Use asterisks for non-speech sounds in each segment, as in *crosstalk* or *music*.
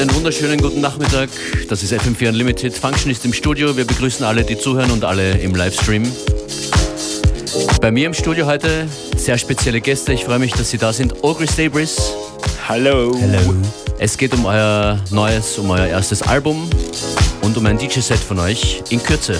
Einen wunderschönen guten Nachmittag. Das ist FM4 Unlimited. Function ist im Studio. Wir begrüßen alle, die zuhören und alle im Livestream. Bei mir im Studio heute sehr spezielle Gäste. Ich freue mich, dass Sie da sind. Ogre Stabris. Hallo. Hallo. Es geht um euer neues, um euer erstes Album und um ein DJ-Set von euch in Kürze.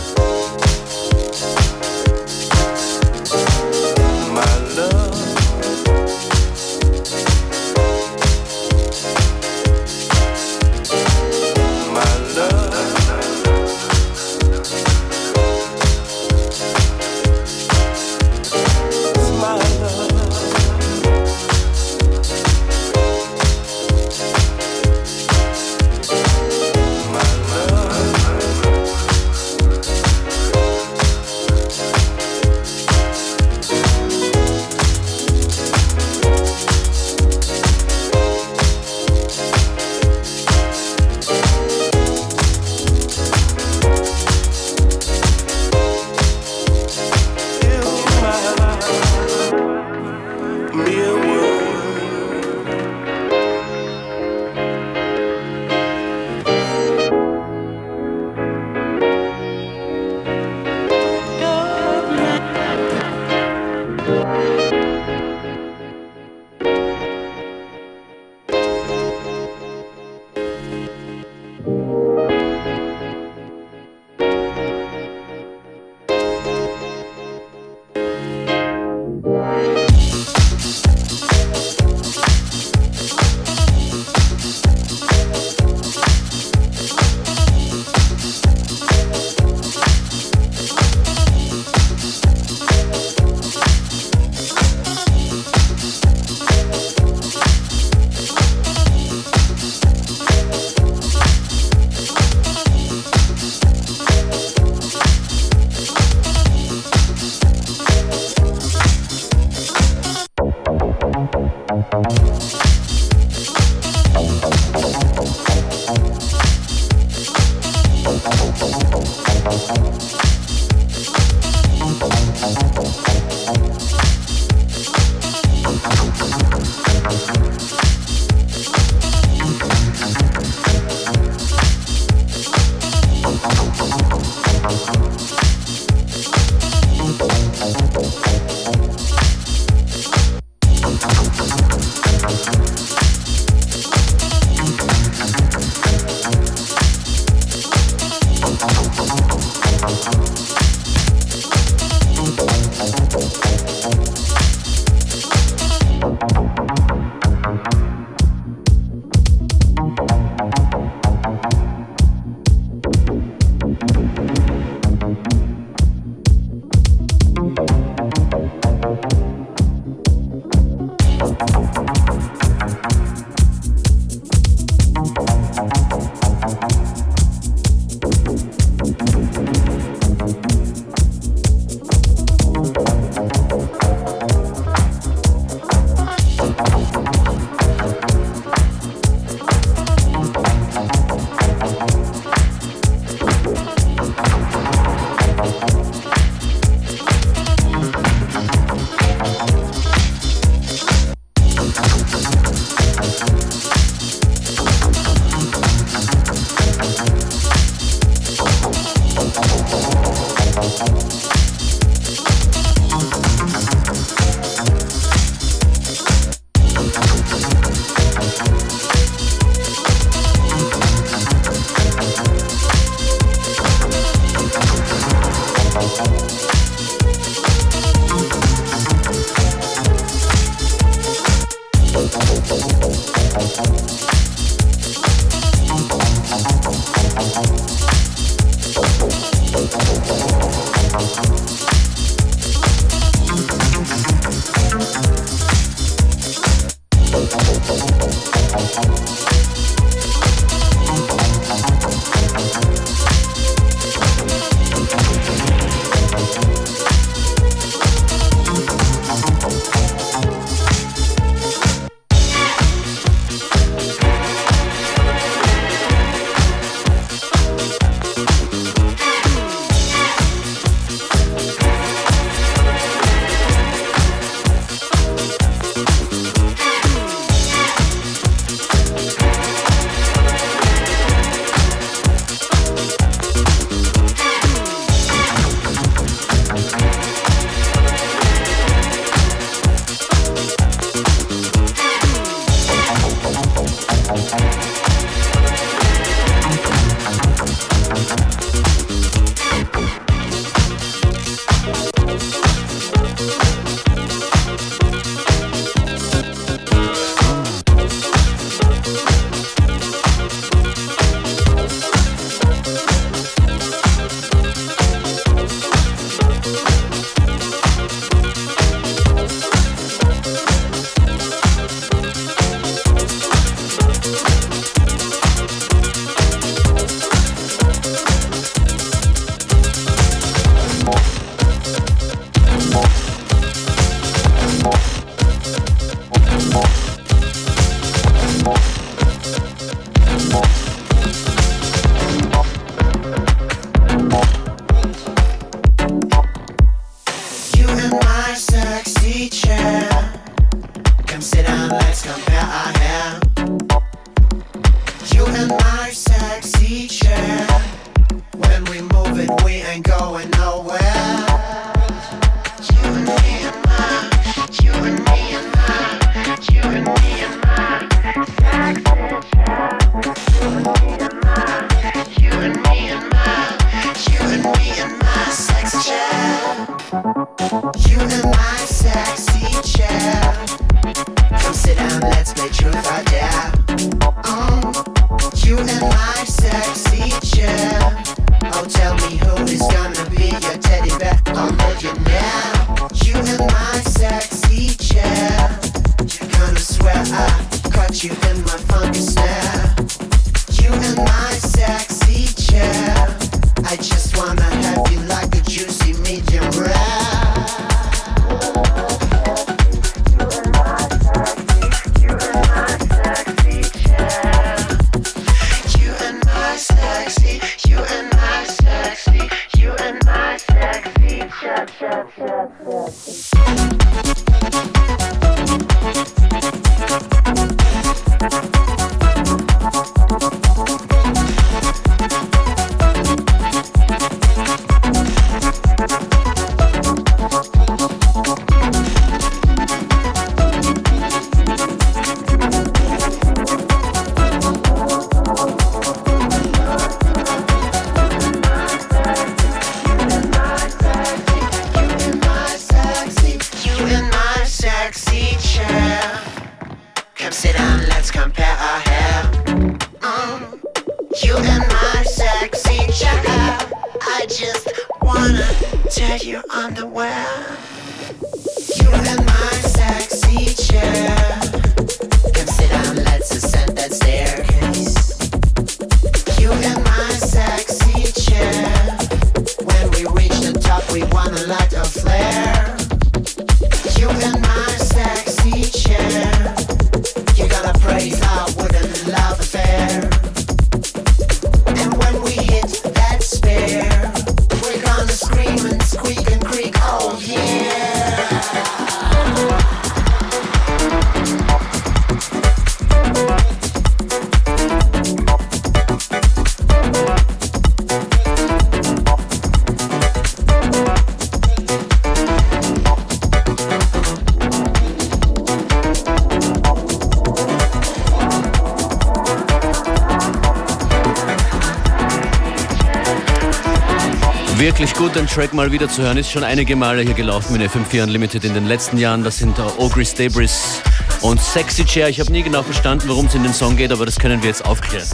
Wirklich gut, den Track mal wieder zu hören. Ist schon einige Male hier gelaufen in FM4 Unlimited in den letzten Jahren. Das sind Ogris Debris und Sexy Chair. Ich habe nie genau verstanden, worum es in den Song geht, aber das können wir jetzt aufklären.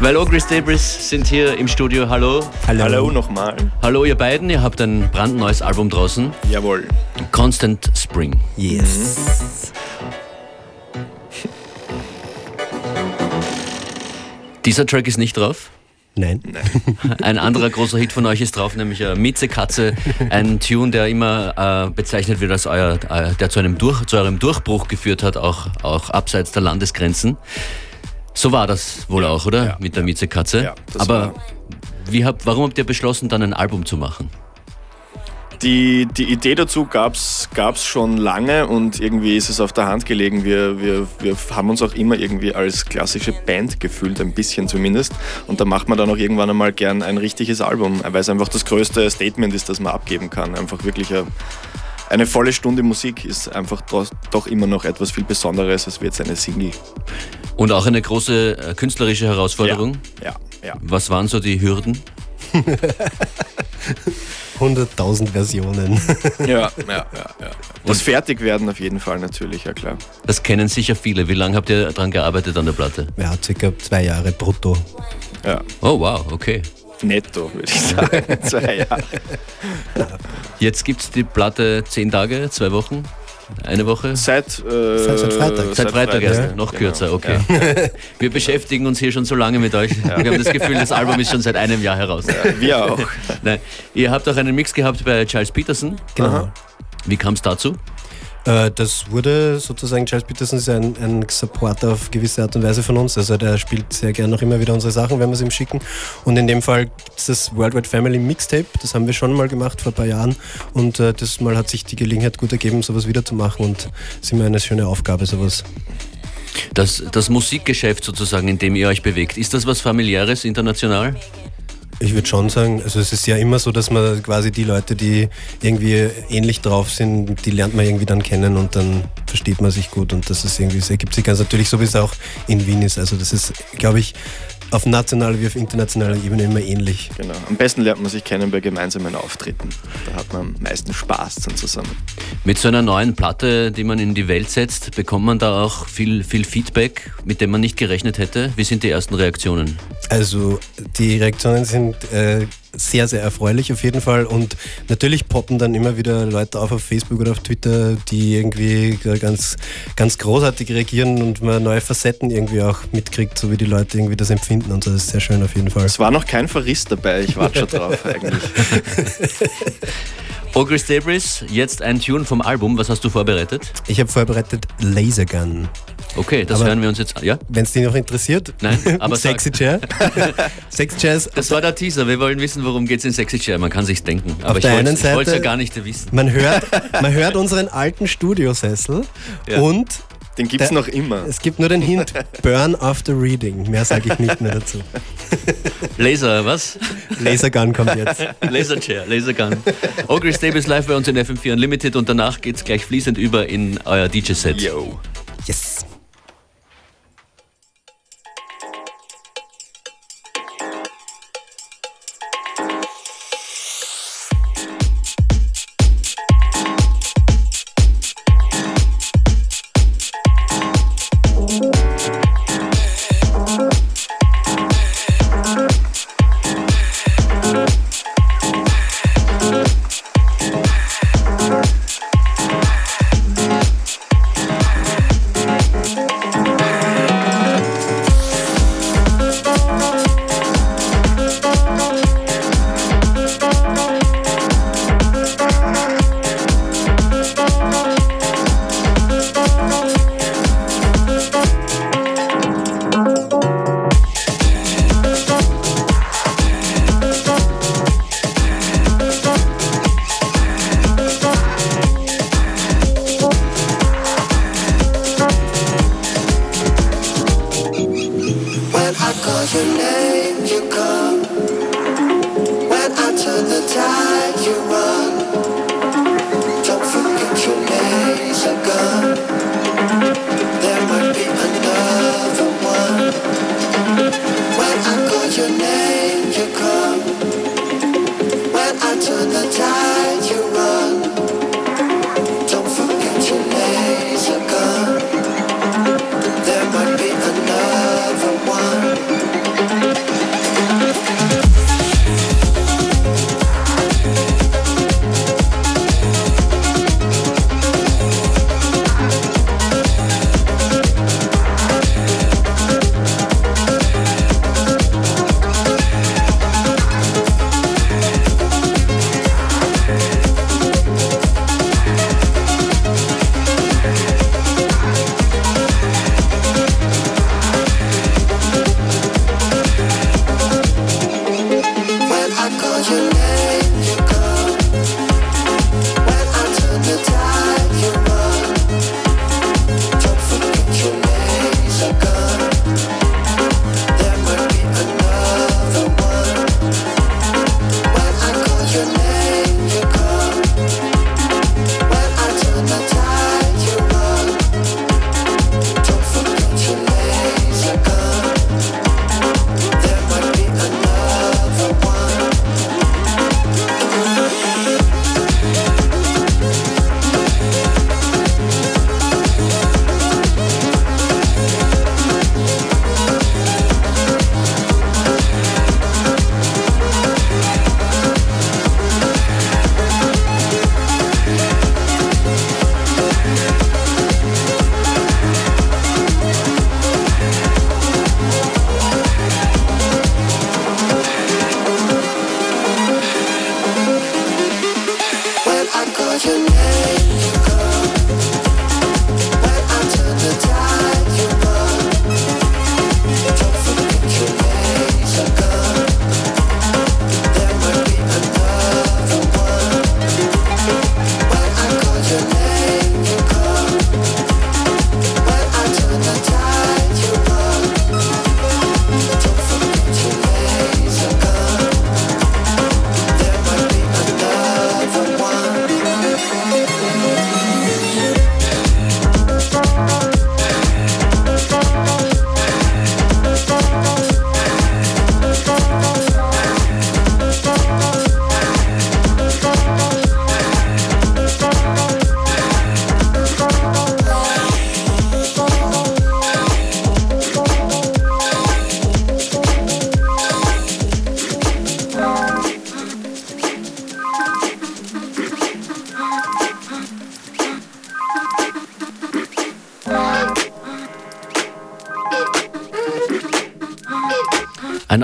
Weil Ogris Debris sind hier im Studio. Hallo. Hallo. Hallo nochmal. Hallo ihr beiden, ihr habt ein brandneues Album draußen. Jawohl. Constant Spring. Yes. Dieser Track ist nicht drauf? Nein. *laughs* Ein anderer großer Hit von euch ist drauf, nämlich äh, Mieze Katze, ein Tune, der immer äh, bezeichnet wird als euer, äh, der zu einem Durch, zu eurem Durchbruch geführt hat, auch, auch abseits der Landesgrenzen. So war das wohl auch, oder? Ja, Mit der Mieze Katze. Ja, Aber wie habt, warum habt ihr beschlossen, dann ein Album zu machen? Die, die Idee dazu gab es schon lange und irgendwie ist es auf der Hand gelegen. Wir, wir, wir haben uns auch immer irgendwie als klassische Band gefühlt, ein bisschen zumindest. Und da macht man dann auch irgendwann einmal gern ein richtiges Album, weil es einfach das größte Statement ist, das man abgeben kann. Einfach wirklich eine, eine volle Stunde Musik ist einfach doch immer noch etwas viel Besonderes als jetzt eine Single. Und auch eine große äh, künstlerische Herausforderung? Ja, ja. ja. Was waren so die Hürden? *laughs* 100.000 Versionen. *laughs* ja, ja, ja, ja. Das Fertigwerden auf jeden Fall natürlich, ja klar. Das kennen sicher viele. Wie lange habt ihr daran gearbeitet an der Platte? Ja, circa zwei Jahre brutto. Ja. Oh wow, okay. Netto, würde ich sagen. *laughs* zwei Jahre. Jetzt gibt es die Platte zehn Tage, zwei Wochen? Eine Woche? Seit, äh, seit, seit, Freitag. Seit, seit Freitag erst, ja. noch genau. kürzer, okay. Ja. *laughs* Wir beschäftigen uns hier schon so lange mit euch. Ja. Wir haben das Gefühl, das Album ist schon seit einem Jahr heraus. wir auch. Nein. Ihr habt auch einen Mix gehabt bei Charles Peterson. Genau. Wie kam es dazu? Äh, das wurde sozusagen, Charles Peterson ist ein, ein Supporter auf gewisse Art und Weise von uns. Also der spielt sehr gerne noch immer wieder unsere Sachen, wenn wir es ihm schicken. Und in dem Fall gibt es das Worldwide Family Mixtape. Das haben wir schon mal gemacht vor ein paar Jahren. Und äh, das Mal hat sich die Gelegenheit gut ergeben, sowas wieder zu machen. Und es ist immer eine schöne Aufgabe, sowas. Das, das Musikgeschäft sozusagen, in dem ihr euch bewegt, ist das was familiäres international? Ich würde schon sagen, also es ist ja immer so, dass man quasi die Leute, die irgendwie ähnlich drauf sind, die lernt man irgendwie dann kennen und dann versteht man sich gut und das ist irgendwie, es ergibt sich ganz natürlich so, wie es auch in Wien ist. Also das ist, glaube ich, auf nationaler wie auf internationaler Ebene immer ähnlich. Genau. Am besten lernt man sich kennen bei gemeinsamen Auftritten. Da hat man am meisten Spaß dann zusammen. Mit so einer neuen Platte, die man in die Welt setzt, bekommt man da auch viel, viel Feedback, mit dem man nicht gerechnet hätte. Wie sind die ersten Reaktionen? Also die Reaktionen sind äh, sehr, sehr erfreulich auf jeden Fall. Und natürlich poppen dann immer wieder Leute auf auf Facebook oder auf Twitter, die irgendwie ganz, ganz großartig reagieren und man neue Facetten irgendwie auch mitkriegt, so wie die Leute irgendwie das empfinden. Und das ist sehr schön auf jeden Fall. Es war noch kein Verriss dabei, ich warte schon drauf eigentlich. *laughs* Ogris Debris, jetzt ein Tune vom Album. Was hast du vorbereitet? Ich habe vorbereitet Lasergun. Okay, das Aber hören wir uns jetzt an. Ja? Wenn es dich noch interessiert. Nein, *laughs* aber Sexy Chair. *laughs* Sexy Chairs. Das war der Teaser. Wir wollen wissen, worum geht es in Sexy Chair. Man kann sich's denken. Aber Auf ich wollte es ja gar nicht wissen. Man hört, *laughs* man hört unseren alten Studiosessel Ja. und Den gibt es noch immer. es gibt nur den Hint, Burn after Reading. Mehr sage ich nicht mehr dazu. Laser, was? Lasergun kommt jetzt. Laser Chair, Laser Gun. Ogris Davis live bei uns in FM4 Unlimited und danach geht's gleich fließend über in euer DJ-Set. Yo.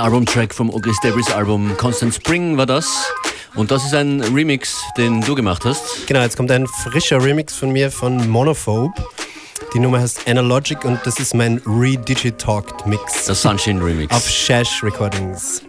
Albumtrack vom Ogris Debris Album Constant Spring war das. Und das ist ein Remix, den du gemacht hast. Genau, jetzt kommt ein frischer Remix von mir von Monophobe. Die Nummer heißt Analogic und das ist mein Redigitalked Mix. Der Sunshine Remix. Auf Shash Recordings.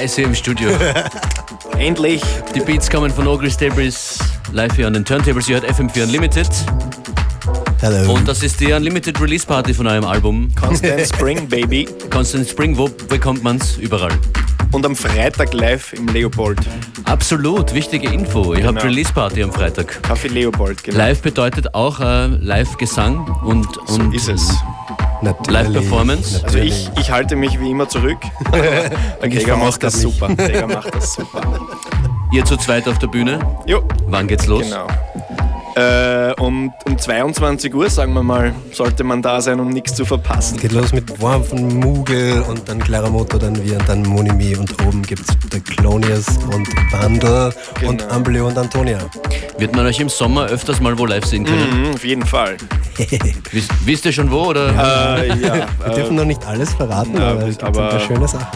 Heiß hier im Studio. *laughs* Endlich! Die Beats kommen von Ogris Debris, live hier an den Turntables. Ihr hört FM4 Unlimited. Hello. Und das ist die Unlimited Release Party von eurem Album. Constant *laughs* Spring, Baby. Constant Spring, wo bekommt man's? Überall. Und am Freitag live im Leopold. Absolut, wichtige Info. Ihr habt Genau. Release Party am Freitag. Café Leopold, genau. Live bedeutet auch äh, Live-Gesang und, So und ist es. Live-Performance? Also ich, ich halte mich wie immer zurück. *laughs* Der Gregor macht das verausgabe super. Gregor macht das super. ihr zu zweit auf der Bühne. Jo, Wann geht's los? genau. Äh, um, um 22 Uhr, sagen wir mal, sollte man da sein, um nichts zu verpassen. Geht los mit Warm von Mugel und dann Clara Motto, dann wir und dann Monimi und oben gibt's der Clonius und Bandel und Genau. Amblio und Antonia. Wird man euch im Sommer öfters mal wo live sehen können? Mhm, auf jeden Fall. *laughs* Wisst, wisst ihr schon wo? Oder? Äh, ja, Wir äh, dürfen noch nicht alles verraten, na, aber es gibt aber- ein paar schöne Sachen.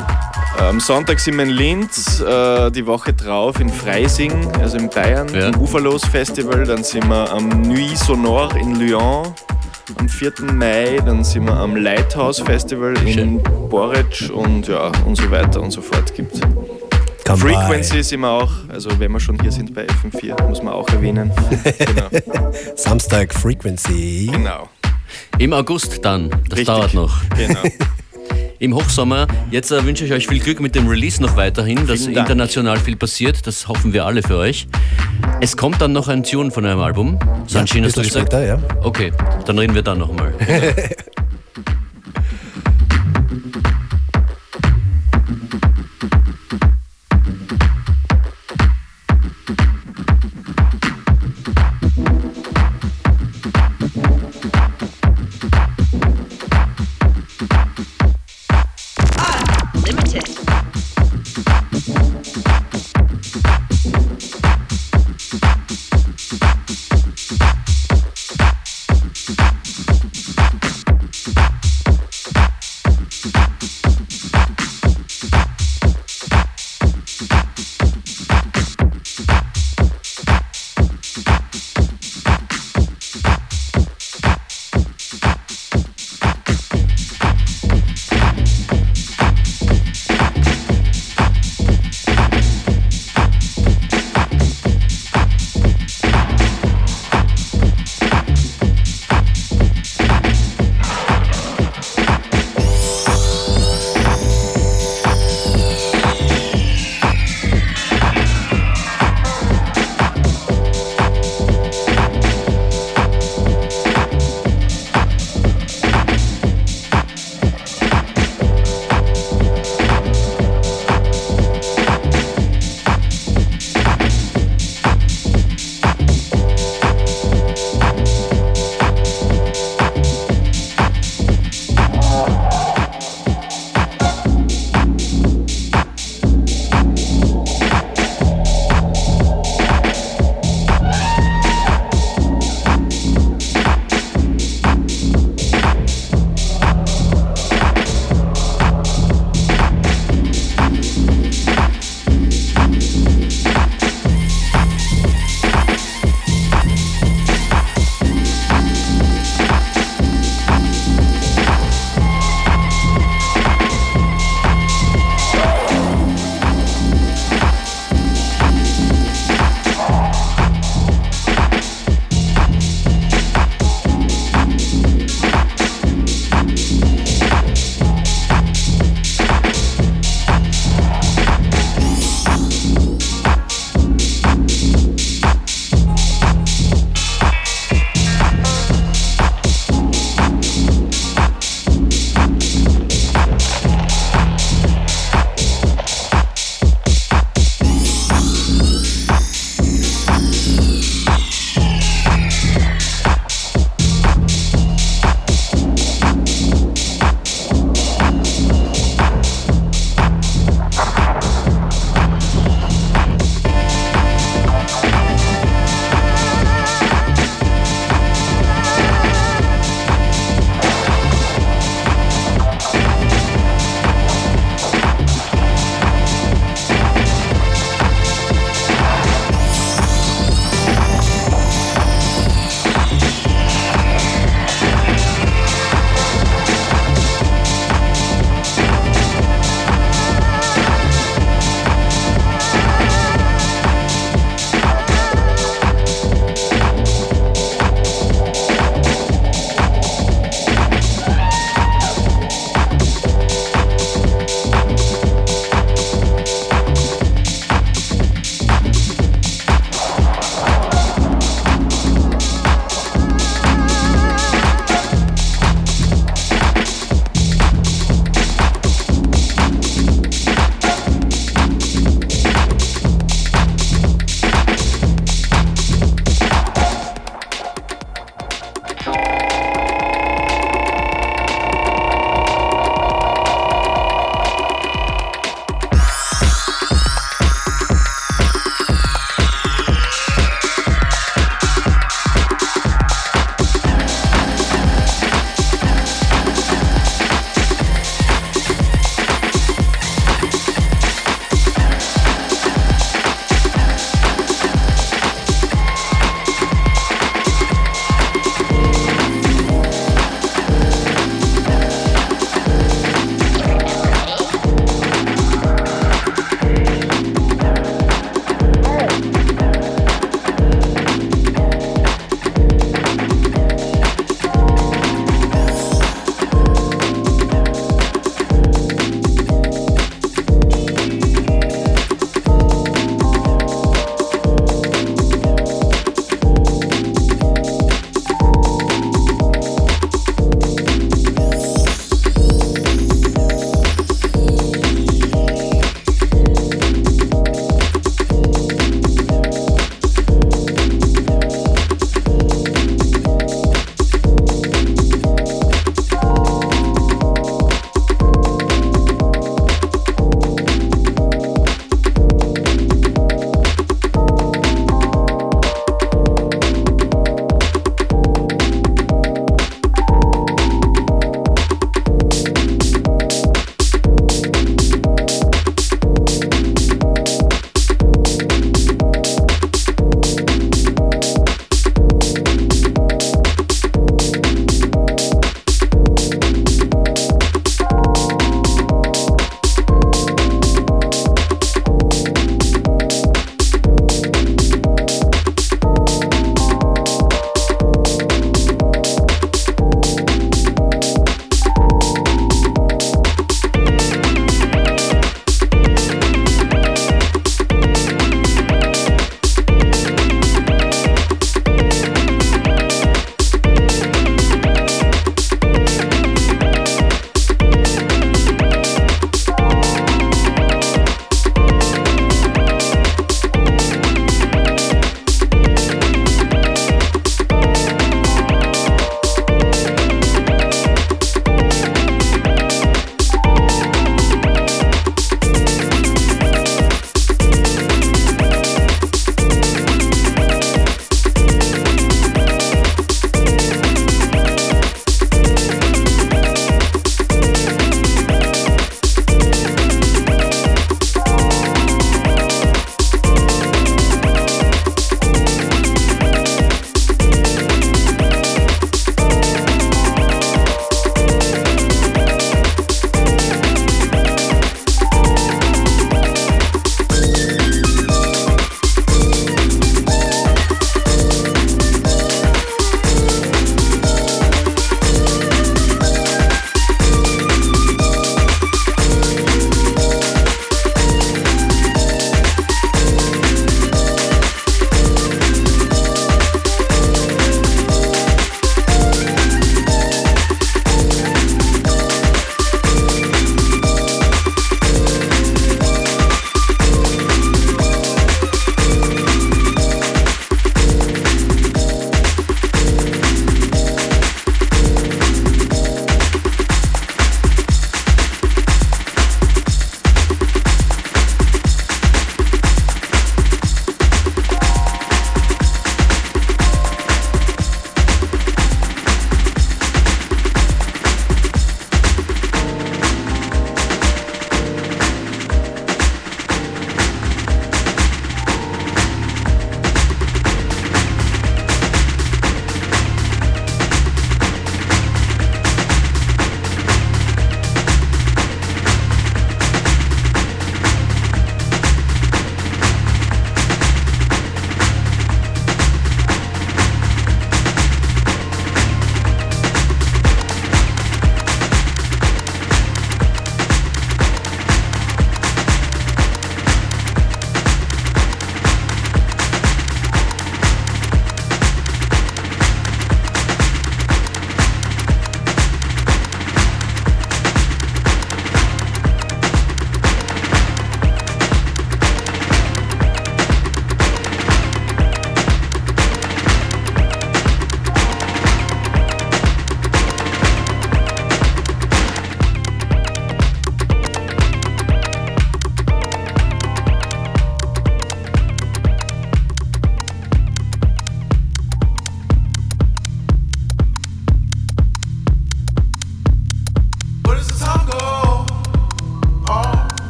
Am Sonntag sind wir in Linz, äh, die Woche drauf in Freising, also in Bayern, Ja. im Uferlos Festival. Dann sind wir am Nuit Sonore in Lyon am 4. Mai. Dann sind wir am Lighthouse Festival in Schön. Boric und ja, und so weiter und so fort gibt Come Frequency sind wir auch, also wenn wir schon hier sind bei FM4, muss man auch erwähnen. *laughs* genau. Samstag Frequency. genau. Im August dann. Das Richtig. dauert noch. genau. *laughs* Im Hochsommer. Jetzt äh, wünsche ich euch viel Glück mit dem Release noch weiterhin, dass Vielen Dank. international viel passiert. Das hoffen wir alle für euch. Es kommt dann noch ein Tune von eurem Album. Sanchin, hast du gesagt? später, ja. Okay, dann reden wir dann nochmal. *laughs*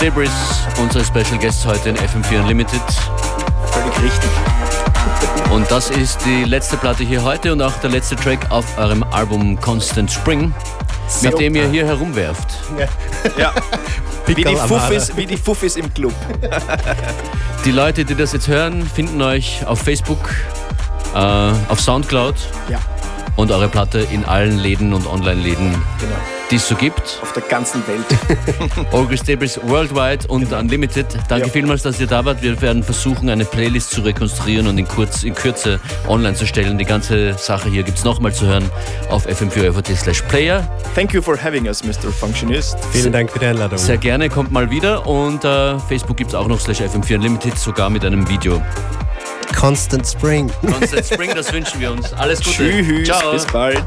Debris, unsere Special Guests heute in FM4 Unlimited. Völlig richtig. Und das ist die letzte Platte hier heute und auch der letzte Track auf eurem Album Constant Spring, mit dem ihr hier herumwerft. Ja. *laughs* Wie die, Fuffis, wie die Fuffis im Club. *laughs* Die Leute, die das jetzt hören, finden euch auf Facebook, äh, auf Soundcloud Ja, und eure Platte in allen Läden und Online-Läden, genau. Die es so gibt. Auf der ganzen Welt. *laughs* August Debris Worldwide und Unlimited. Danke Ja. vielmals, dass ihr da wart. Wir werden versuchen, eine Playlist zu rekonstruieren und in, kurz, in Kürze online zu stellen. Die ganze Sache hier gibt es nochmal zu hören auf fm4 slash player. Thank you for having us, Mr. Functionist. Vielen Dank für die Einladung. Sehr gerne, kommt mal wieder. Und äh, Facebook gibt es auch noch slash fm4 Unlimited, sogar mit einem Video. Constant Spring. Constant Spring, das wünschen wir uns. Alles Gute. Tschüss, Ciao. bis bald.